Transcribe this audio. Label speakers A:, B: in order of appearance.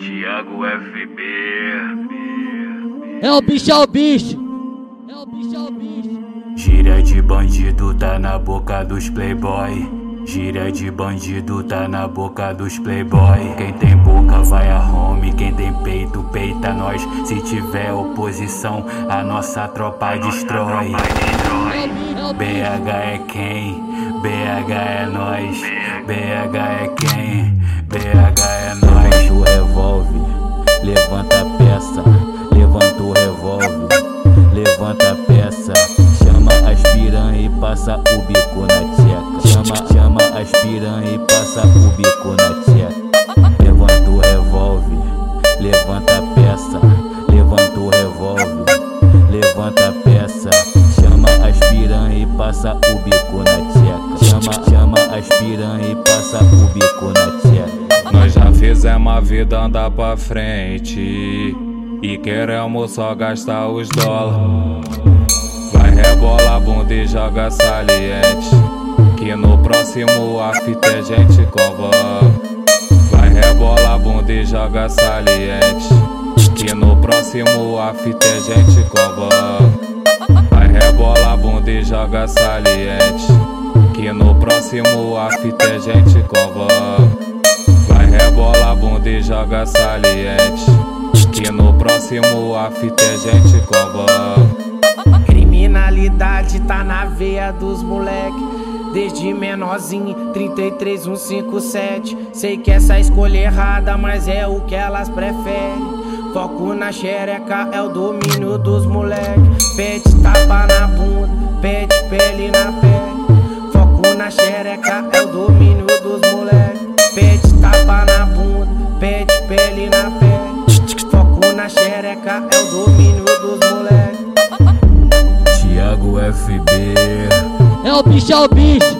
A: Thiago FB.
B: É o bicho, é o bicho. É o bicho, é o bicho.
C: Gíria de bandido tá na boca dos playboy. Gíria de bandido tá na boca dos playboy. Quem tem boca vai a home, quem tem peito peita nós. Se tiver oposição, a nossa tropa destrói. BH é quem? BH é nós. BH é quem? BH Chama as piranha e passa o bico na tcheca. Chama, chama as piranha e passa o bico na tcheca. Levanta o revólver, levanta a peça, levanta o revólver, levanta a peça. Chama as piranha e passa o bico na tcheca. Chama, chama as piranha e passa o bico na tcheca.
D: Nós já fizemos a vida andar pra frente E queremos só gastar os dólar Vai rebola a bunda e joga saliente. Que no próximo a fita a gente convoca Vai rebola bunda e joga saliente. Que no próximo a fita a gente convoca Vai rebola bunda e joga saliente. Que no próximo a fita a gente convoca Vai rebola bunda e joga saliente. Que no próximo a fita a gente convoca
E: veia dos moleque. Desde menorzinho, 33157. Sei que essa escolha é errada, mas é o que elas preferem. Foco na xereca é o domínio dos moleque. Pede tapa na bunda, pede pele na pele. Foco na xereca é o domínio dos moleque. Pede tapa na bunda, pede pele na pele. Foco na xereca é o domínio dos moleque.
C: Thiago FB.
B: É o bicho, é o bicho.